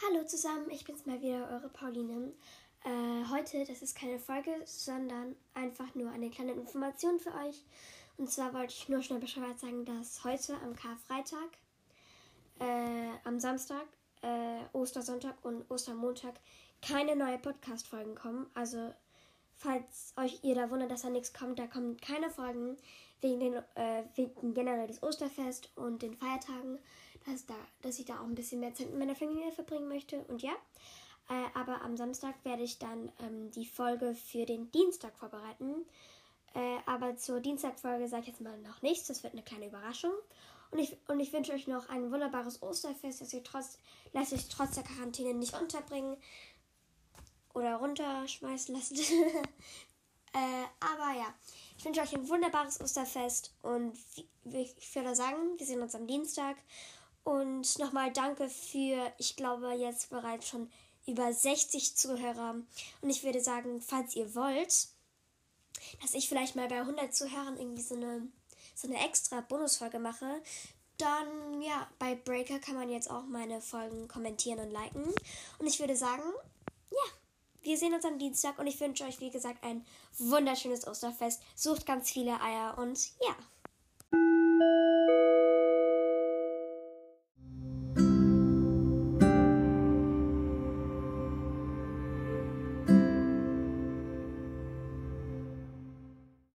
Hallo zusammen, ich bin's mal wieder, eure Pauline. Äh, heute, das ist keine Folge, sondern einfach nur eine kleine Information für euch. Und zwar wollte ich nur schnell Bescheid sagen, dass heute am Karfreitag, äh, am Samstag, äh, Ostersonntag und Ostermontag keine neue Podcast-Folgen kommen. Also, falls euch ihr da wundert, dass da nichts kommt, da kommen keine Folgen wegen, den, äh, wegen generell des Osterfest und den Feiertagen dass, da, dass ich da auch ein bisschen mehr Zeit mit meiner Familie verbringen möchte. Und ja, äh, aber am Samstag werde ich dann ähm, die Folge für den Dienstag vorbereiten. Äh, aber zur Dienstagfolge sage ich jetzt mal noch nichts. Das wird eine kleine Überraschung. Und ich, und ich wünsche euch noch ein wunderbares Osterfest, dass ihr trotz, lasst euch trotz der Quarantäne nicht unterbringen oder runterschmeißen lassen. äh, aber ja, ich wünsche euch ein wunderbares Osterfest und ich würde sagen, wir sehen uns am Dienstag. Und nochmal danke für, ich glaube, jetzt bereits schon über 60 Zuhörer. Und ich würde sagen, falls ihr wollt, dass ich vielleicht mal bei 100 Zuhörern irgendwie so eine, so eine extra Bonusfolge mache, dann ja, bei Breaker kann man jetzt auch meine Folgen kommentieren und liken. Und ich würde sagen, wir sehen uns am Dienstag und ich wünsche euch, wie gesagt, ein wunderschönes Osterfest. Sucht ganz viele Eier und ja.